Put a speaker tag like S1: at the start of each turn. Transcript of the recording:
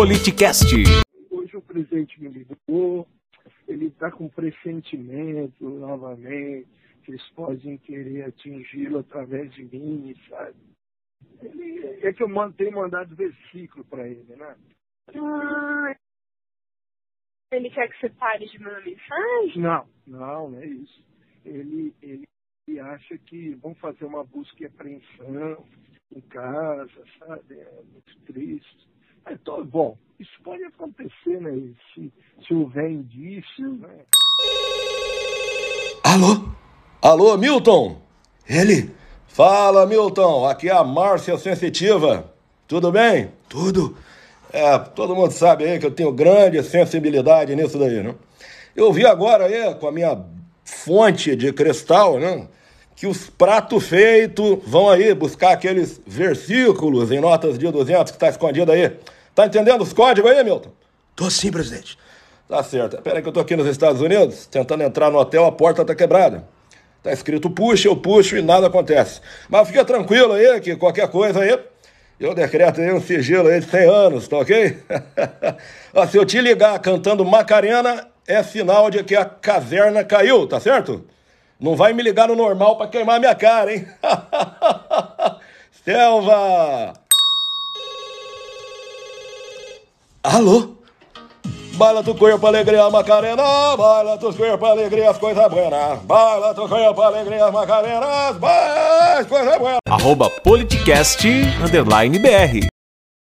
S1: Politicast.
S2: Hoje o presidente me ligou, ele está com pressentimento novamente, que eles podem querer atingi-lo através de mim, sabe? Ele, é que eu tenho mandado versículo para ele, né?
S3: Ah, ele quer que você pare de mandar mensagem?
S2: Não, não, não é isso. Ele, ele, ele acha que vão fazer uma busca e apreensão em casa, sabe? É muito triste. Então, bom, isso pode acontecer, né? Se, se houver indício, né?
S4: Alô? Alô, Milton? Ele? Fala, Milton. Aqui é a Márcia Sensitiva. Tudo bem? Tudo. É, todo mundo sabe aí que eu tenho grande sensibilidade nisso daí, né? Eu vi agora aí, com a minha fonte de cristal, né? Que os pratos feitos vão aí buscar aqueles versículos em notas de 200 que está escondido aí. Tá entendendo os códigos aí, Milton?
S5: Tô sim, presidente.
S4: Tá certo. Pera aí que eu tô aqui nos Estados Unidos, tentando entrar no hotel, a porta tá quebrada. Tá escrito puxa, eu puxo e nada acontece. Mas fica tranquilo aí, que qualquer coisa aí, eu decreto aí um sigilo aí de 100 anos, tá ok? Ó, se eu te ligar cantando Macarena, é sinal de que a caverna caiu, tá certo? Não vai me ligar no normal pra queimar minha cara, hein? Selva!
S5: Alô?
S4: Baila tu corpo, alegria, Macarena. Baila tu corpo, alegria, as coisas buenas. Baila tu corpo, alegria, Macarena. As coisas buenas.
S1: Arroba Politicast, underline BR.